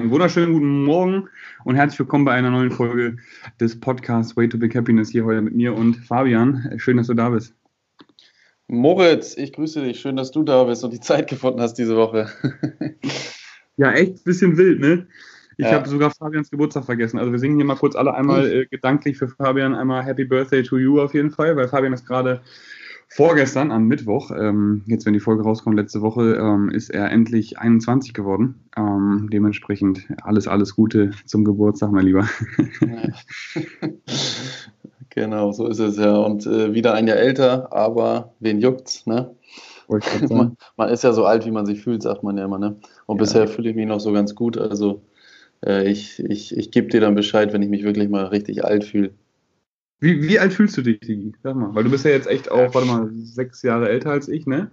Einen wunderschönen guten Morgen und herzlich willkommen bei einer neuen Folge des Podcasts Way to Big Happiness hier heute mit mir und Fabian. Schön, dass du da bist. Moritz, ich grüße dich. Schön, dass du da bist und die Zeit gefunden hast diese Woche. ja, echt ein bisschen wild, ne? Ich ja. habe sogar Fabians Geburtstag vergessen. Also wir singen hier mal kurz alle einmal äh, gedanklich für Fabian einmal Happy Birthday to you auf jeden Fall, weil Fabian ist gerade vorgestern am Mittwoch, ähm, jetzt wenn die Folge rauskommt, letzte Woche, ähm, ist er endlich 21 geworden. Ähm, dementsprechend alles, alles Gute zum Geburtstag, mein Lieber. genau, so ist es ja. Und äh, wieder ein Jahr älter, aber wen juckt's, ne? man, man, ist ja so alt, wie man sich fühlt, sagt man ja immer, ne? Und ja. bisher fühle ich mich noch so ganz gut. Also äh, ich, ich, ich gebe dir dann Bescheid, wenn ich mich wirklich mal richtig alt fühle. Wie, wie alt fühlst du dich, Digi? Sag mal, weil du bist ja jetzt echt auch, warte mal, sechs Jahre älter als ich, ne?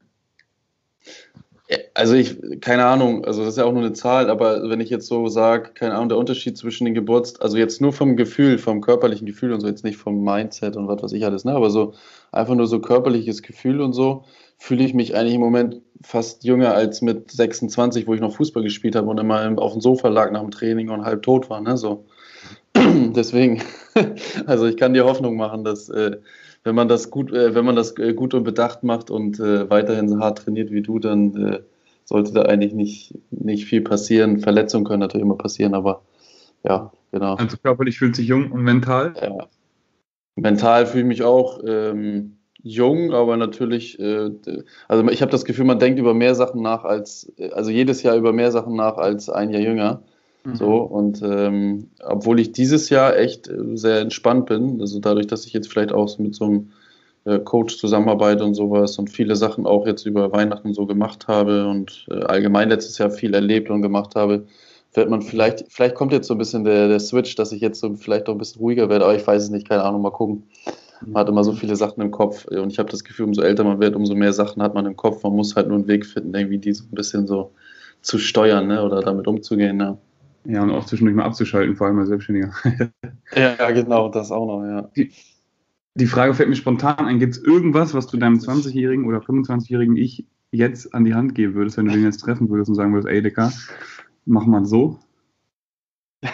Also ich, keine Ahnung, also das ist ja auch nur eine Zahl, aber wenn ich jetzt so sage, keine Ahnung, der Unterschied zwischen den Geburtstagen, also jetzt nur vom Gefühl, vom körperlichen Gefühl und so, jetzt nicht vom Mindset und was weiß ich alles, ne, aber so einfach nur so körperliches Gefühl und so, fühle ich mich eigentlich im Moment fast jünger als mit 26, wo ich noch Fußball gespielt habe und immer auf dem Sofa lag nach dem Training und halb tot war, ne, so. Deswegen, also ich kann dir Hoffnung machen, dass äh, wenn man das gut, äh, wenn man das äh, gut und bedacht macht und äh, weiterhin so hart trainiert wie du, dann äh, sollte da eigentlich nicht, nicht viel passieren. Verletzungen können natürlich immer passieren, aber ja, genau. Also körperlich fühlt sich jung und mental? Ja. Mental fühle ich mich auch ähm, jung, aber natürlich, äh, also ich habe das Gefühl, man denkt über mehr Sachen nach als, also jedes Jahr über mehr Sachen nach als ein Jahr jünger. So, mhm. und ähm, obwohl ich dieses Jahr echt äh, sehr entspannt bin, also dadurch, dass ich jetzt vielleicht auch mit so einem äh, Coach zusammenarbeite und sowas und viele Sachen auch jetzt über Weihnachten so gemacht habe und äh, allgemein letztes Jahr viel erlebt und gemacht habe, wird man vielleicht, vielleicht kommt jetzt so ein bisschen der, der Switch, dass ich jetzt so vielleicht auch ein bisschen ruhiger werde, aber ich weiß es nicht, keine Ahnung, mal gucken. Man hat immer so viele Sachen im Kopf und ich habe das Gefühl, umso älter man wird, umso mehr Sachen hat man im Kopf. Man muss halt nur einen Weg finden, irgendwie die so ein bisschen so zu steuern ne, oder damit umzugehen. Ja. Ja, und auch zwischendurch mal abzuschalten, vor allem als Selbstständiger. ja, genau, das auch noch, ja. Die, die Frage fällt mir spontan ein: Gibt es irgendwas, was du deinem 20-jährigen oder 25-jährigen Ich jetzt an die Hand geben würdest, wenn du den jetzt treffen würdest und sagen würdest, ey, Dicker, mach mal so?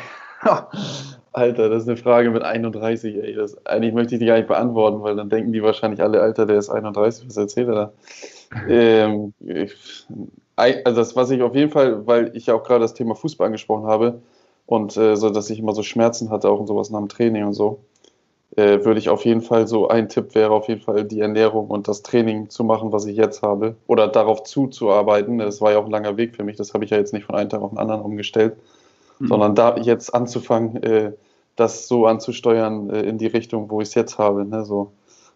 Alter, das ist eine Frage mit 31, ey. Das, eigentlich möchte ich die gar nicht beantworten, weil dann denken die wahrscheinlich alle, Alter, der ist 31, was erzählt er da? ähm, ich, also das, was ich auf jeden Fall, weil ich ja auch gerade das Thema Fußball angesprochen habe und äh, so, dass ich immer so Schmerzen hatte, auch und sowas nach dem Training und so, äh, würde ich auf jeden Fall so, ein Tipp wäre auf jeden Fall die Ernährung und das Training zu machen, was ich jetzt habe oder darauf zuzuarbeiten. Das war ja auch ein langer Weg für mich, das habe ich ja jetzt nicht von einem Tag auf den anderen umgestellt, mhm. sondern da jetzt anzufangen, äh, das so anzusteuern äh, in die Richtung, wo ich es jetzt habe. Ne? So,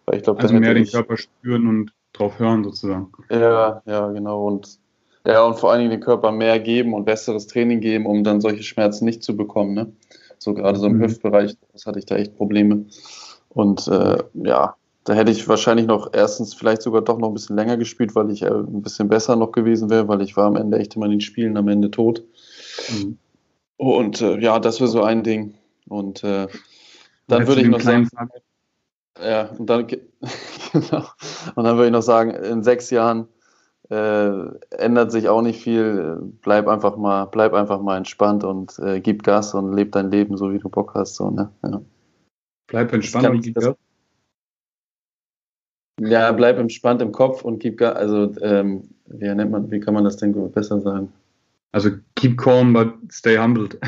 weil ich glaube, also mehr den Körper spüren und drauf hören sozusagen. Ja, ja, genau. Und ja, und vor allen Dingen den Körper mehr geben und besseres Training geben, um dann solche Schmerzen nicht zu bekommen. Ne? So gerade so im mhm. Hüftbereich, das hatte ich da echt Probleme. Und äh, ja, da hätte ich wahrscheinlich noch erstens vielleicht sogar doch noch ein bisschen länger gespielt, weil ich äh, ein bisschen besser noch gewesen wäre, weil ich war am Ende echt immer in den Spielen am Ende tot. Mhm. Und äh, ja, das wäre so ein Ding. Und äh, dann würde ich noch sagen, ja, und dann, genau. und dann würde ich noch sagen, in sechs Jahren äh, ändert sich auch nicht viel. Bleib einfach mal, bleib einfach mal entspannt und äh, gib Gas und leb dein Leben so, wie du Bock hast. So, ne? ja. Bleib entspannt und gib Gas. Ja, bleib entspannt im Kopf und gib Gas. Also, ähm, wie nennt man, wie kann man das denn besser sagen? Also, keep calm, but stay humbled.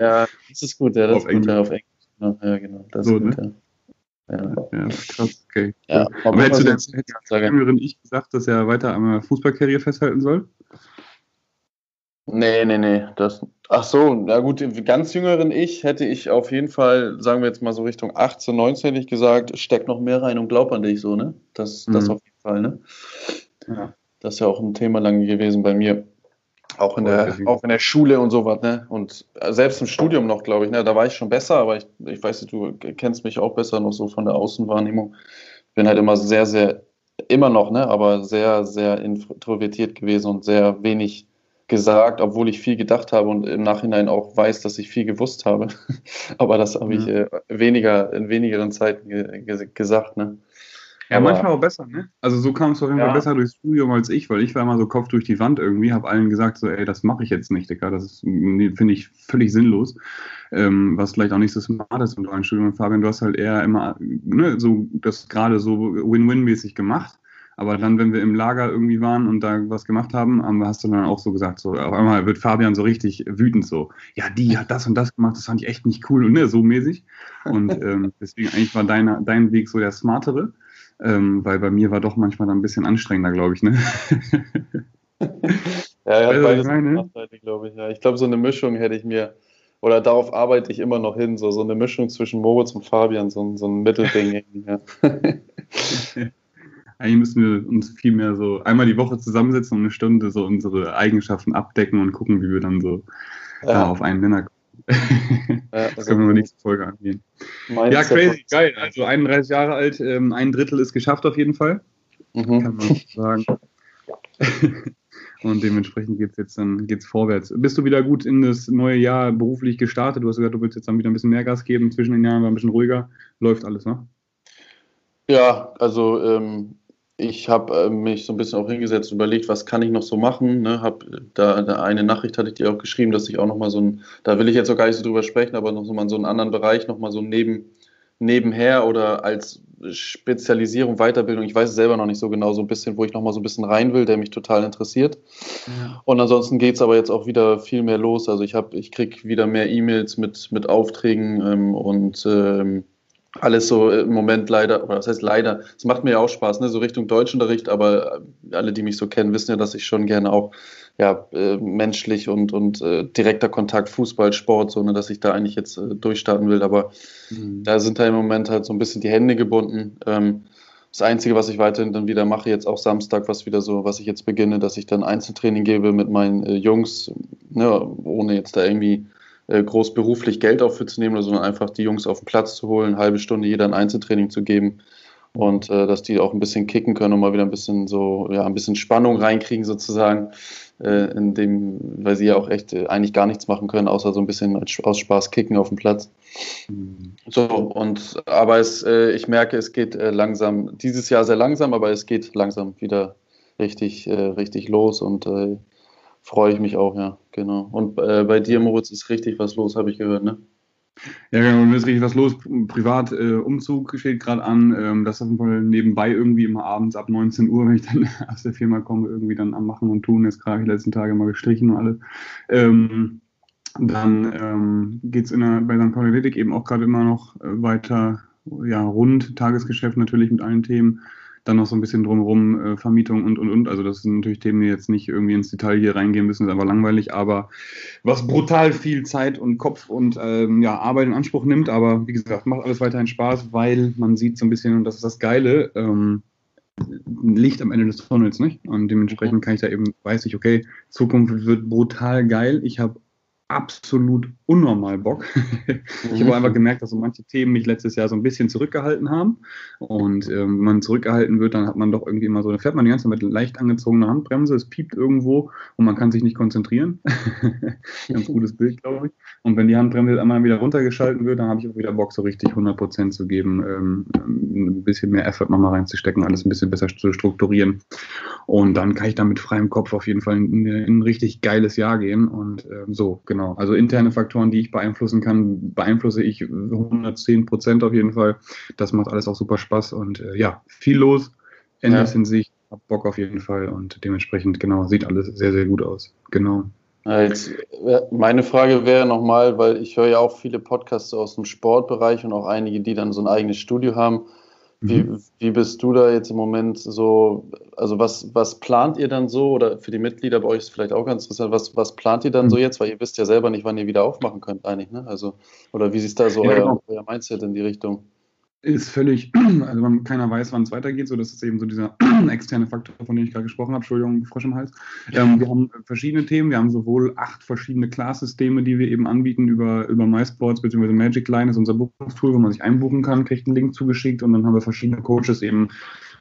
ja, das ist gut, ja, das auf ist gut, Englisch. Ja, auf Englisch. Ja, genau, das so, ist gut, ne? ja. Ja, ja krass, okay. Ja, aber hättest du denn jüngeren Ich gesagt, dass er weiter am Fußballkarriere festhalten soll? Nee, nee, nee. Das, ach so, na gut, ganz jüngeren Ich hätte ich auf jeden Fall, sagen wir jetzt mal so Richtung 18, 19, hätte ich gesagt, steck noch mehr rein und glaub an dich so, ne? Das, das mhm. auf jeden Fall, ne? Ja. Das ist ja auch ein Thema lange gewesen bei mir. Auch in, der, auch in der Schule und sowas, ne? Und selbst im Studium noch, glaube ich, ne? Da war ich schon besser, aber ich, ich weiß nicht, du kennst mich auch besser noch so von der Außenwahrnehmung. Ich bin halt immer sehr, sehr, immer noch, ne? Aber sehr, sehr introvertiert gewesen und sehr wenig gesagt, obwohl ich viel gedacht habe und im Nachhinein auch weiß, dass ich viel gewusst habe. aber das habe ich mhm. äh, weniger, in wenigeren Zeiten ge gesagt, ne? Ja, Aber manchmal auch besser, ne? Also so kam es auf jeden Fall ja. besser durchs Studium als ich, weil ich war immer so Kopf durch die Wand irgendwie, habe allen gesagt, so, ey, das mache ich jetzt nicht, Digga. Das finde ich völlig sinnlos. Ähm, was vielleicht auch nicht so smart ist im dualen Studium. Fabian, du hast halt eher immer ne, so das gerade so Win-Win-mäßig gemacht. Aber dann, wenn wir im Lager irgendwie waren und da was gemacht haben, hast du dann auch so gesagt, so auf einmal wird Fabian so richtig wütend, so, ja, die hat das und das gemacht, das fand ich echt nicht cool und ne, so mäßig. Und ähm, deswegen eigentlich war deine, dein Weg so der smartere, ähm, weil bei mir war doch manchmal dann ein bisschen anstrengender, glaube ich, ne? ja, er hat beides Nachteile, glaube ich. Ja. Ich glaube, so eine Mischung hätte ich mir, oder darauf arbeite ich immer noch hin, so, so eine Mischung zwischen Moritz und Fabian, so, so ein Mittelding. ja. Eigentlich müssen wir uns viel mehr so einmal die Woche zusammensetzen und eine Stunde so unsere Eigenschaften abdecken und gucken, wie wir dann so ja. Ja, auf einen Nenner kommen. Das können wir in der nächsten Folge angehen. Ja, crazy, geil. Also 31 Jahre alt, ähm, ein Drittel ist geschafft auf jeden Fall. Mhm. Kann man sagen. Und dementsprechend geht es jetzt dann geht's vorwärts. Bist du wieder gut in das neue Jahr beruflich gestartet? Du hast gesagt, du willst jetzt dann wieder ein bisschen mehr Gas geben. Zwischen den Jahren war ein bisschen ruhiger. Läuft alles, ne? Ja, also ähm, ich habe äh, mich so ein bisschen auch hingesetzt, überlegt, was kann ich noch so machen. Ne? Hab da, da, eine Nachricht hatte ich dir auch geschrieben, dass ich auch nochmal so ein, da will ich jetzt auch gar nicht so drüber sprechen, aber noch so mal in so einen anderen Bereich nochmal so neben, nebenher oder als Spezialisierung, Weiterbildung, ich weiß es selber noch nicht so genau, so ein bisschen, wo ich nochmal so ein bisschen rein will, der mich total interessiert. Ja. Und ansonsten geht es aber jetzt auch wieder viel mehr los. Also ich habe, ich kriege wieder mehr E-Mails mit, mit Aufträgen ähm, und ähm, alles so im Moment leider, oder das heißt leider, es macht mir ja auch Spaß, ne, so Richtung Deutschunterricht, aber alle, die mich so kennen, wissen ja, dass ich schon gerne auch ja, äh, menschlich und, und äh, direkter Kontakt, Fußball, Sport, so, ne, dass ich da eigentlich jetzt äh, durchstarten will, aber mhm. da sind da im Moment halt so ein bisschen die Hände gebunden. Ähm, das Einzige, was ich weiterhin dann wieder mache, jetzt auch Samstag, was wieder so, was ich jetzt beginne, dass ich dann Einzeltraining gebe mit meinen äh, Jungs, ne, ohne jetzt da irgendwie äh, groß beruflich Geld dafür zu nehmen, sondern einfach die Jungs auf den Platz zu holen, eine halbe Stunde jeder ein Einzeltraining zu geben und äh, dass die auch ein bisschen kicken können und mal wieder ein bisschen so, ja, ein bisschen Spannung reinkriegen sozusagen, äh, in dem, weil sie ja auch echt äh, eigentlich gar nichts machen können, außer so ein bisschen aus Spaß kicken auf dem Platz. Mhm. So, und aber es, äh, ich merke, es geht äh, langsam, dieses Jahr sehr langsam, aber es geht langsam wieder richtig, äh, richtig los und freue ich mich auch, ja, genau. Und äh, bei dir, Moritz, ist richtig was los, habe ich gehört, ne? Ja, genau, mir ist richtig was los. Privat, äh, Umzug steht gerade an. Ähm, das ist nebenbei irgendwie immer abends ab 19 Uhr, wenn ich dann aus der Firma komme, irgendwie dann am Machen und Tun. Jetzt gerade die letzten Tage mal gestrichen und alles. Ähm, dann ähm, geht es bei St. Pauli eben auch gerade immer noch äh, weiter, ja, rund, Tagesgeschäft natürlich mit allen Themen dann noch so ein bisschen drumherum, äh, Vermietung und, und, und. Also das sind natürlich Themen, die jetzt nicht irgendwie ins Detail hier reingehen müssen, ist einfach langweilig, aber was brutal viel Zeit und Kopf und ähm, ja, Arbeit in Anspruch nimmt. Aber wie gesagt, macht alles weiterhin Spaß, weil man sieht so ein bisschen, und das ist das Geile, ähm, Licht am Ende des Tunnels, nicht? Und dementsprechend kann ich da eben, weiß ich, okay, Zukunft wird brutal geil. Ich habe absolut unnormal Bock. ich habe einfach gemerkt, dass so manche Themen mich letztes Jahr so ein bisschen zurückgehalten haben. Und ähm, wenn man zurückgehalten wird, dann hat man doch irgendwie immer so, da fährt man die ganze Zeit mit leicht angezogener Handbremse, es piept irgendwo und man kann sich nicht konzentrieren. Ganz gutes Bild, glaube ich. Und wenn die Handbremse einmal wieder runtergeschalten wird, dann habe ich auch wieder Bock, so richtig 100% zu geben, ähm, ein bisschen mehr Effort nochmal reinzustecken, alles ein bisschen besser zu strukturieren. Und dann kann ich dann mit freiem Kopf auf jeden Fall in, in ein richtig geiles Jahr gehen. Und ähm, so, genau. Also interne Faktoren, die ich beeinflussen kann, beeinflusse ich 110 Prozent auf jeden Fall. Das macht alles auch super Spaß und äh, ja, viel los. Enders ja. in sich, hab Bock auf jeden Fall und dementsprechend, genau, sieht alles sehr, sehr gut aus. Genau. Jetzt, meine Frage wäre nochmal, weil ich höre ja auch viele Podcasts aus dem Sportbereich und auch einige, die dann so ein eigenes Studio haben. Wie, mhm. wie bist du da jetzt im Moment so, also was, was plant ihr dann so oder für die Mitglieder bei euch ist vielleicht auch ganz interessant, was, was plant ihr dann mhm. so jetzt, weil ihr wisst ja selber nicht, wann ihr wieder aufmachen könnt eigentlich, ne? Also, oder wie ist da so ja, euer, genau. euer Mindset in die Richtung? Ist völlig, also man, keiner weiß, wann es weitergeht, so das ist eben so dieser externe Faktor, von dem ich gerade gesprochen habe. Entschuldigung, Frosch im Hals. Ähm, wir haben verschiedene Themen, wir haben sowohl acht verschiedene Class-Systeme, die wir eben anbieten über, über MySports bzw. Magic Line ist unser Buchungstool, wo man sich einbuchen kann, kriegt einen Link zugeschickt und dann haben wir verschiedene Coaches eben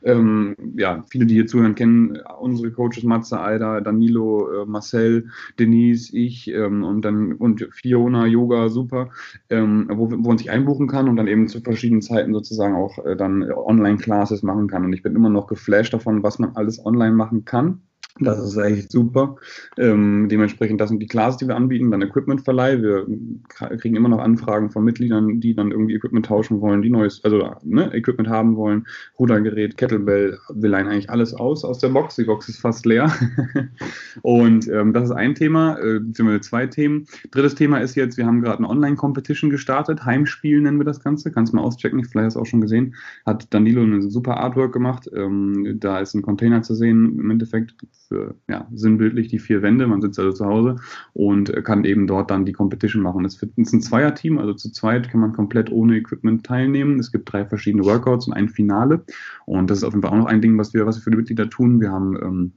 Ähm, ja, viele, die hier zuhören, kennen unsere Coaches Matze, Aida, Danilo, äh, Marcel, Denise, ich ähm, und dann und Fiona, Yoga, super, ähm, wo, wo man sich einbuchen kann und dann eben zu verschiedenen Zeiten sozusagen auch äh, dann Online-Classes machen kann. Und ich bin immer noch geflasht davon, was man alles online machen kann. Das ist echt super. Ähm, dementsprechend, das sind die Classes, die wir anbieten, dann Equipmentverleih. Wir kriegen immer noch Anfragen von Mitgliedern, die dann irgendwie Equipment tauschen wollen, die neues, also ne, Equipment haben wollen, Rudergerät, Kettlebell, wir leihen eigentlich alles aus aus der Box. Die Box ist fast leer. und ähm, das ist ein Thema, äh, beziehungsweise zwei Themen. Drittes Thema ist jetzt, wir haben gerade eine Online-Competition gestartet, Heimspiel nennen wir das Ganze, kannst mal auschecken, vielleicht hast du auch schon gesehen. Hat Danilo eine super Artwork gemacht. Ähm, da ist ein Container zu sehen, im Endeffekt für, ja, sinnbildlich die vier Wände. Man sitzt also zu Hause und kann eben dort dann die Competition machen. Es ist ein Zweierteam, also zu zweit kann man komplett ohne Equipment teilnehmen. Es gibt drei verschiedene Workouts und ein Finale. Und das ist auf jeden Fall auch noch ein Ding, was wir, was wir für die Mitglieder tun. Wir haben ähm,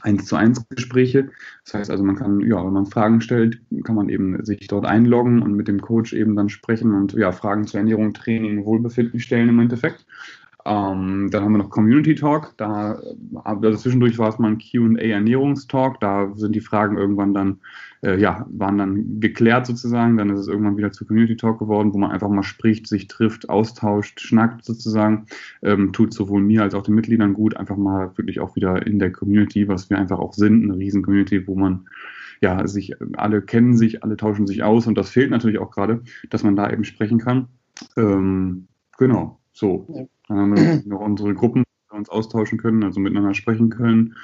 1 zu 1 Gespräche. Das heißt also, man kann, ja, wenn man Fragen stellt, kann man eben sich dort einloggen und mit dem Coach eben dann sprechen und ja, Fragen zur Ernährung, Training, Wohlbefinden stellen im Endeffekt. Ähm, dann haben wir noch Community Talk. Da, also zwischendurch war es mal ein QA Ernährungstalk. Da sind die Fragen irgendwann dann, äh, ja, waren dann geklärt sozusagen. Dann ist es irgendwann wieder zu Community Talk geworden, wo man einfach mal spricht, sich trifft, austauscht, schnackt sozusagen. Ähm, tut sowohl mir als auch den Mitgliedern gut. Einfach mal wirklich auch wieder in der Community, was wir einfach auch sind, eine riesen Community, wo man ja, sich alle kennen sich, alle tauschen sich aus und das fehlt natürlich auch gerade, dass man da eben sprechen kann. Ähm, genau, so. Ja. Dann haben wir noch unsere Gruppen, wo wir uns austauschen können, also miteinander sprechen können.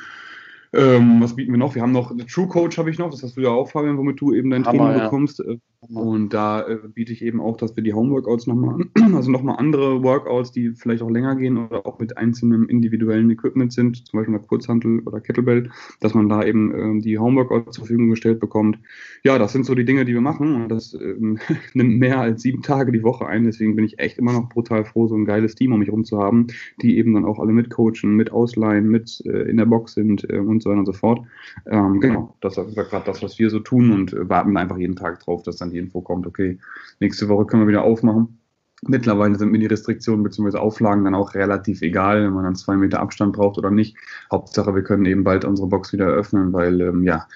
Ähm, was bieten wir noch? Wir haben noch True Coach habe ich noch, das hast du ja auch, Fabian, womit du eben dein Hammer, Training ja. bekommst. Äh, und da äh, biete ich eben auch, dass wir die Homeworkouts nochmal also nochmal andere Workouts, die vielleicht auch länger gehen oder auch mit einzelnem individuellen Equipment sind, zum Beispiel eine Kurzhantel oder Kettlebell, dass man da eben äh, die Homeworkouts zur Verfügung gestellt bekommt. Ja, das sind so die Dinge, die wir machen und das ähm, nimmt mehr als sieben Tage die Woche ein. Deswegen bin ich echt immer noch brutal froh, so ein geiles Team um mich herum zu haben, die eben dann auch alle mitcoachen, mit ausleihen, mit äh, in der Box sind äh, und so weiter und so fort. Ähm, genau, das ist gerade das, was wir so tun und äh, warten einfach jeden Tag drauf, dass dann die Info kommt, okay, nächste Woche können wir wieder aufmachen. Mittlerweile sind mir die Restriktionen bzw. Auflagen dann auch relativ egal, wenn man dann zwei Meter Abstand braucht oder nicht. Hauptsache, wir können eben bald unsere Box wieder eröffnen, weil ähm, ja,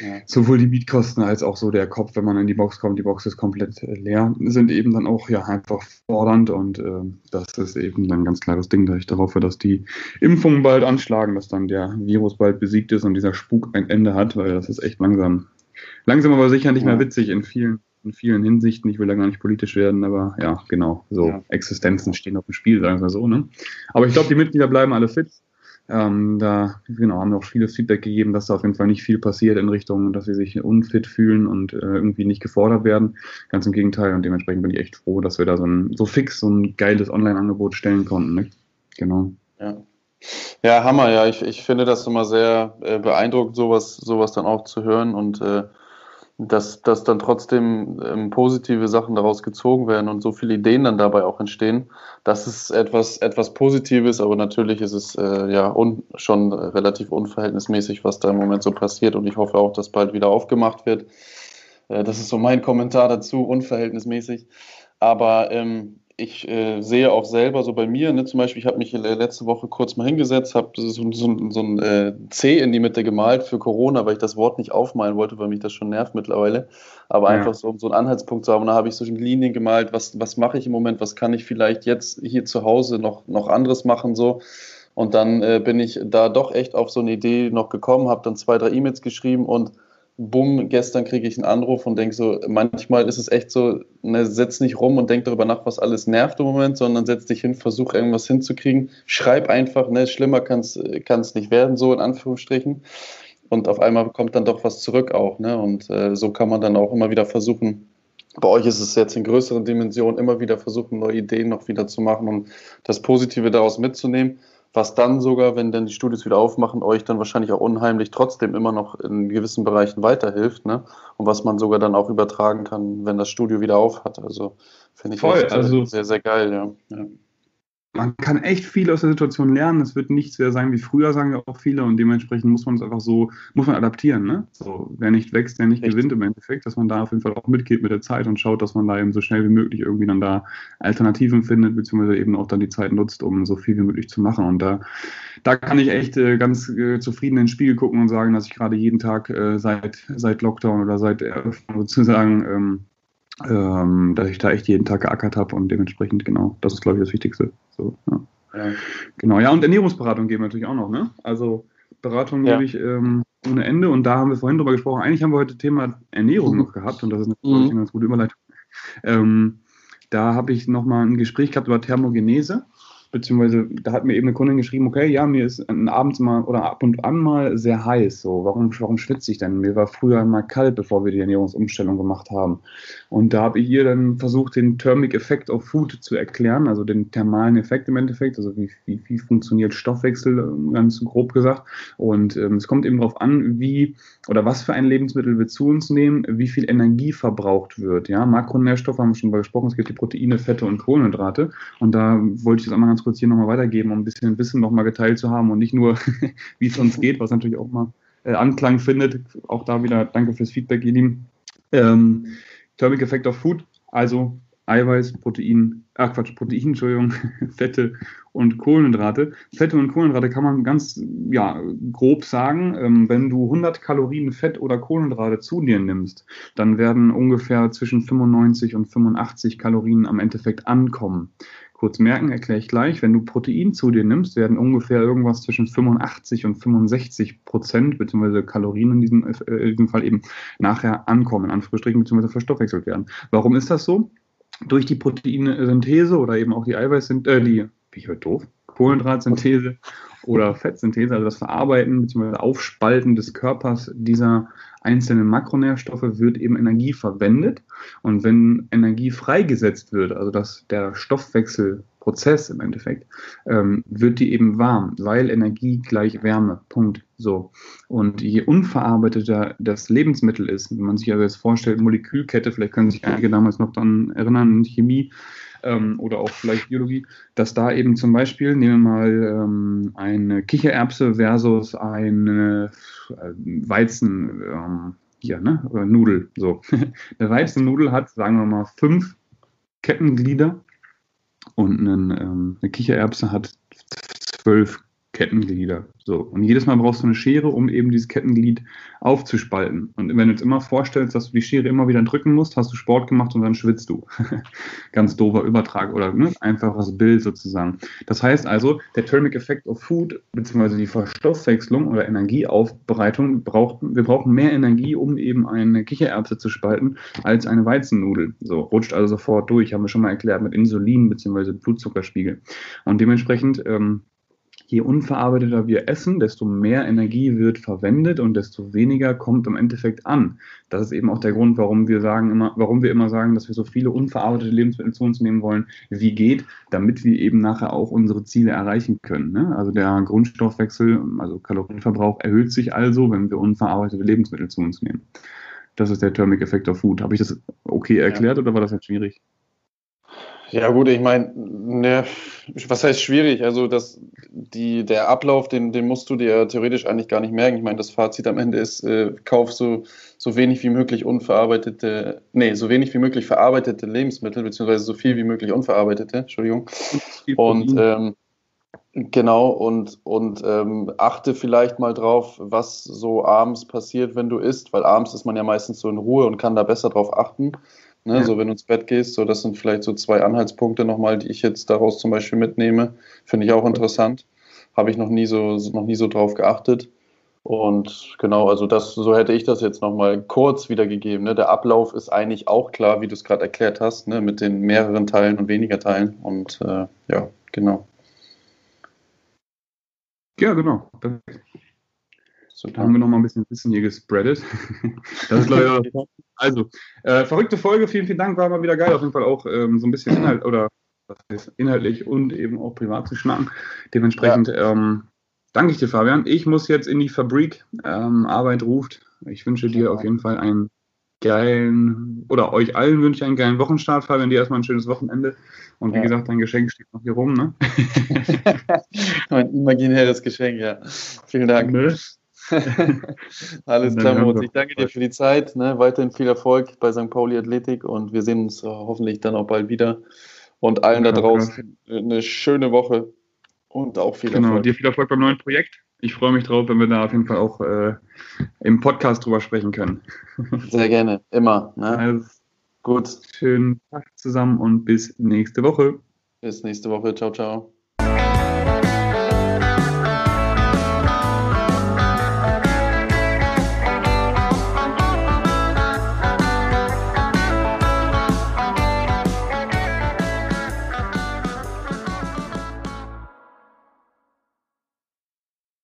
ja, sowohl die Mietkosten als auch so der Kopf, wenn man in die Box kommt, die Box ist komplett äh, leer, sind eben dann auch ja einfach fordernd und äh, das ist eben ein ganz klares Ding, da ich darauf hoffe, dass die Impfungen bald anschlagen, dass dann der Virus bald besiegt ist und dieser Spuk ein Ende hat, weil das ist echt langsam, langsam aber sicher nicht ja. mehr witzig in vielen in vielen Hinsichten. Ich will da gar nicht politisch werden, aber ja, genau. So ja. Existenzen stehen auf dem Spiel, sagen wir so. Ne? Aber ich glaube, die Mitglieder bleiben alle fit. Ähm, da genau, haben wir auch vieles Feedback gegeben, dass da auf jeden Fall nicht viel passiert in Richtung, dass sie sich unfit fühlen und äh, irgendwie nicht gefordert werden. Ganz im Gegenteil. Und dementsprechend bin ich echt froh, dass wir da so, ein, so fix so ein geiles Online-Angebot stellen konnten. Ne? Genau. Ja. Ja, Hammer, ja. Ich, ich finde das immer sehr äh, beeindruckend, sowas, sowas dann auch zu hören und äh, dass, dass dann trotzdem ähm, positive Sachen daraus gezogen werden und so viele Ideen dann dabei auch entstehen. Das ist etwas, etwas Positives, aber natürlich ist es äh, ja un, schon relativ unverhältnismäßig, was da im Moment so passiert und ich hoffe auch, dass bald wieder aufgemacht wird. Äh, das ist so mein Kommentar dazu, unverhältnismäßig. Aber ähm, ich äh, sehe auch selber so bei mir, ne, zum Beispiel, ich habe mich letzte Woche kurz mal hingesetzt, habe so, so, so, ein äh, C in die Mitte gemalt für Corona, weil ich das Wort nicht aufmalen wollte, weil mich das schon nervt mittlerweile. Aber ja. einfach so, um so einen Anhaltspunkt zu haben. Und da habe ich so Linien gemalt, was, was mache ich im Moment, was kann ich vielleicht jetzt hier zu Hause noch, noch anderes machen, so. Und dann äh, bin ich da doch echt auf so eine Idee noch gekommen, habe dann zwei, drei E-Mails geschrieben und bumm, gestern kriege ich einen Anruf und denke so, manchmal ist es echt so, ne, setz nicht rum und denk darüber nach, was alles nervt im Moment, sondern setz dich hin, versuch irgendwas hinzukriegen, schreib einfach, ne, schlimmer kann es nicht werden, so in Anführungsstrichen. Und auf einmal kommt dann doch was zurück auch, ne? Und äh, so kann man dann auch immer wieder versuchen, bei euch ist es jetzt in größeren Dimensionen, immer wieder versuchen, neue Ideen noch wieder zu machen und das Positive daraus mitzunehmen was dann sogar, wenn dann die Studios wieder aufmachen, euch dann wahrscheinlich auch unheimlich trotzdem immer noch in gewissen Bereichen weiterhilft, ne? Und was man sogar dann auch übertragen kann, wenn das Studio wieder auf hat. Also finde ich Voll, also, sehr, sehr geil, ja. ja. Man kann echt viel aus der Situation lernen. Es wird nichts mehr sein wie früher, sagen ja auch viele. Und dementsprechend muss man es einfach so, muss man adaptieren. Ne? So, wer nicht wächst, der nicht echt? gewinnt im Endeffekt, dass man da auf jeden Fall auch mitgeht mit der Zeit und schaut, dass man da eben so schnell wie möglich irgendwie dann da Alternativen findet, beziehungsweise eben auch dann die Zeit nutzt, um so viel wie möglich zu machen. Und da, da kann ich echt äh, ganz äh, zufrieden in den Spiegel gucken und sagen, dass ich gerade jeden Tag äh, seit, seit Lockdown oder seit Eröffnung sozusagen ähm, ähm, dass ich da echt jeden Tag geackert habe und dementsprechend, genau, das ist, glaube ich, das Wichtigste. So, ja. Ja. Genau, ja, und Ernährungsberatung geben wir natürlich auch noch, ne? Also Beratung ja. gebe ich ähm, ohne Ende und da haben wir vorhin drüber gesprochen. Eigentlich haben wir heute Thema Ernährung mhm. noch gehabt und das ist natürlich mhm. eine ganz gute Überleitung. Ähm, da habe ich nochmal ein Gespräch gehabt über Thermogenese beziehungsweise da hat mir eben eine Kundin geschrieben, okay, ja, mir ist abends mal oder ab und an mal sehr heiß. So, warum, warum schwitze ich denn? Mir war früher mal kalt, bevor wir die Ernährungsumstellung gemacht haben. Und da habe ich ihr dann versucht, den Thermic Effect of Food zu erklären, also den thermalen Effekt im Endeffekt, also wie, wie, wie funktioniert Stoffwechsel, ganz grob gesagt. Und ähm, es kommt eben darauf an, wie oder was für ein Lebensmittel wir zu uns nehmen, wie viel Energie verbraucht wird. Ja, Makronährstoffe haben wir schon mal gesprochen, es gibt die Proteine, Fette und Kohlenhydrate. Und da wollte ich das einmal ganz kurz hier nochmal weitergeben, um ein bisschen Wissen nochmal geteilt zu haben und nicht nur, wie es uns geht, was natürlich auch mal äh, Anklang findet. Auch da wieder danke fürs Feedback, ihr Lieben. Ähm, Thermic Effect of Food, also Eiweiß, Protein, ach Quatsch, Protein, Entschuldigung, Fette und Kohlenhydrate. Fette und Kohlenhydrate kann man ganz ja, grob sagen, ähm, wenn du 100 Kalorien Fett oder Kohlenhydrate zu dir nimmst, dann werden ungefähr zwischen 95 und 85 Kalorien am Endeffekt ankommen. Kurz merken, erkläre ich gleich. Wenn du Protein zu dir nimmst, werden ungefähr irgendwas zwischen 85 und 65 Prozent, beziehungsweise Kalorien in diesem, äh, in diesem Fall eben nachher ankommen, in Anführungsstrichen, beziehungsweise verstoffwechselt werden. Warum ist das so? Durch die Proteinsynthese oder eben auch die Eiweißsynthese, äh, die, wie ich heute doof, Kohlenhydratsynthese oder Fettsynthese, also das Verarbeiten bzw. Aufspalten des Körpers dieser einzelnen Makronährstoffe wird eben Energie verwendet. Und wenn Energie freigesetzt wird, also dass der Stoffwechsel Prozess im Endeffekt, ähm, wird die eben warm, weil Energie gleich Wärme. Punkt. So. Und je unverarbeiteter das Lebensmittel ist, wenn man sich also jetzt vorstellt, Molekülkette, vielleicht können sich einige damals noch daran erinnern, in Chemie, ähm, oder auch vielleicht Biologie, dass da eben zum Beispiel, nehmen wir mal ähm, eine Kichererbse versus eine äh, Weizen, ähm, hier, ne, oder Nudel, so. Eine Weizennudel hat, sagen wir mal, fünf Kettenglieder und einen, ähm, eine Kichererbse hat zwölf Kettenglieder. So. Und jedes Mal brauchst du eine Schere, um eben dieses Kettenglied aufzuspalten. Und wenn du jetzt immer vorstellst, dass du die Schere immer wieder drücken musst, hast du Sport gemacht und dann schwitzt du. Ganz doofer Übertrag oder ne? einfaches Bild sozusagen. Das heißt also, der Thermic Effect of Food, beziehungsweise die Verstoffwechslung oder Energieaufbereitung, braucht, wir brauchen mehr Energie, um eben eine Kichererbse zu spalten, als eine Weizennudel. So, rutscht also sofort durch, haben wir schon mal erklärt, mit Insulin beziehungsweise Blutzuckerspiegel. Und dementsprechend ähm, je unverarbeiteter wir essen, desto mehr Energie wird verwendet und desto weniger kommt im Endeffekt an. Das ist eben auch der Grund, warum wir sagen immer, warum wir immer sagen, dass wir so viele unverarbeitete Lebensmittel zu uns nehmen wollen, wie geht, damit wir eben nachher auch unsere Ziele erreichen können. Ne? Also der Grundstoffwechsel, also Kalorienverbrauch erhöht sich also, wenn wir unverarbeitete Lebensmittel zu uns nehmen. Das ist der Thermic Effect of Food. Habe ich das okay erklärt ja. oder war das jetzt schwierig? Ja, gut, ich meine, ne, was heißt schwierig? Also, das, die, der Ablauf, den, den musst du dir theoretisch eigentlich gar nicht merken. Ich meine, das Fazit am Ende ist, äh, kauf so, so wenig wie möglich unverarbeitete, nee, so wenig wie möglich verarbeitete Lebensmittel, beziehungsweise so viel wie möglich unverarbeitete, Entschuldigung. Und ähm, genau, und, und ähm, achte vielleicht mal drauf, was so abends passiert, wenn du isst, weil abends ist man ja meistens so in Ruhe und kann da besser drauf achten. Ne, ja. So, wenn du ins Bett gehst, so, das sind vielleicht so zwei Anhaltspunkte nochmal, die ich jetzt daraus zum Beispiel mitnehme. Finde ich auch interessant. Habe ich noch nie so, noch nie so drauf geachtet. Und genau, also das, so hätte ich das jetzt nochmal kurz wiedergegeben. Ne? Der Ablauf ist eigentlich auch klar, wie du es gerade erklärt hast, ne? mit den mehreren Teilen und weniger Teilen. Und äh, ja, genau. Ja, genau. So, da haben wir noch mal ein bisschen Wissen hier gespreadet. das ist, ich, also, äh, verrückte Folge. Vielen, vielen Dank. War mal wieder geil. Auf jeden Fall auch ähm, so ein bisschen Inhalt oder inhaltlich und eben auch privat zu schnacken. Dementsprechend ja. ähm, danke ich dir, Fabian. Ich muss jetzt in die Fabrik. Ähm, Arbeit ruft. Ich wünsche dir auf jeden Fall einen geilen, oder euch allen wünsche ich einen geilen Wochenstart, Fabian, dir erstmal ein schönes Wochenende. Und wie ja. gesagt, dein Geschenk steht noch hier rum, ne? mein imaginäres Geschenk, ja. Vielen Dank. Ne? Alles klar, Moritz. Ich danke dir für die Zeit. Ne? Weiterhin viel Erfolg bei St. Pauli Athletik und wir sehen uns hoffentlich dann auch bald wieder. Und allen da draußen eine schöne Woche und auch viel genau, Erfolg. Genau, dir viel Erfolg beim neuen Projekt. Ich freue mich drauf, wenn wir da auf jeden Fall auch äh, im Podcast drüber sprechen können. Sehr gerne, immer. Ne? Also, Gut. Schönen Tag zusammen und bis nächste Woche. Bis nächste Woche. Ciao, ciao.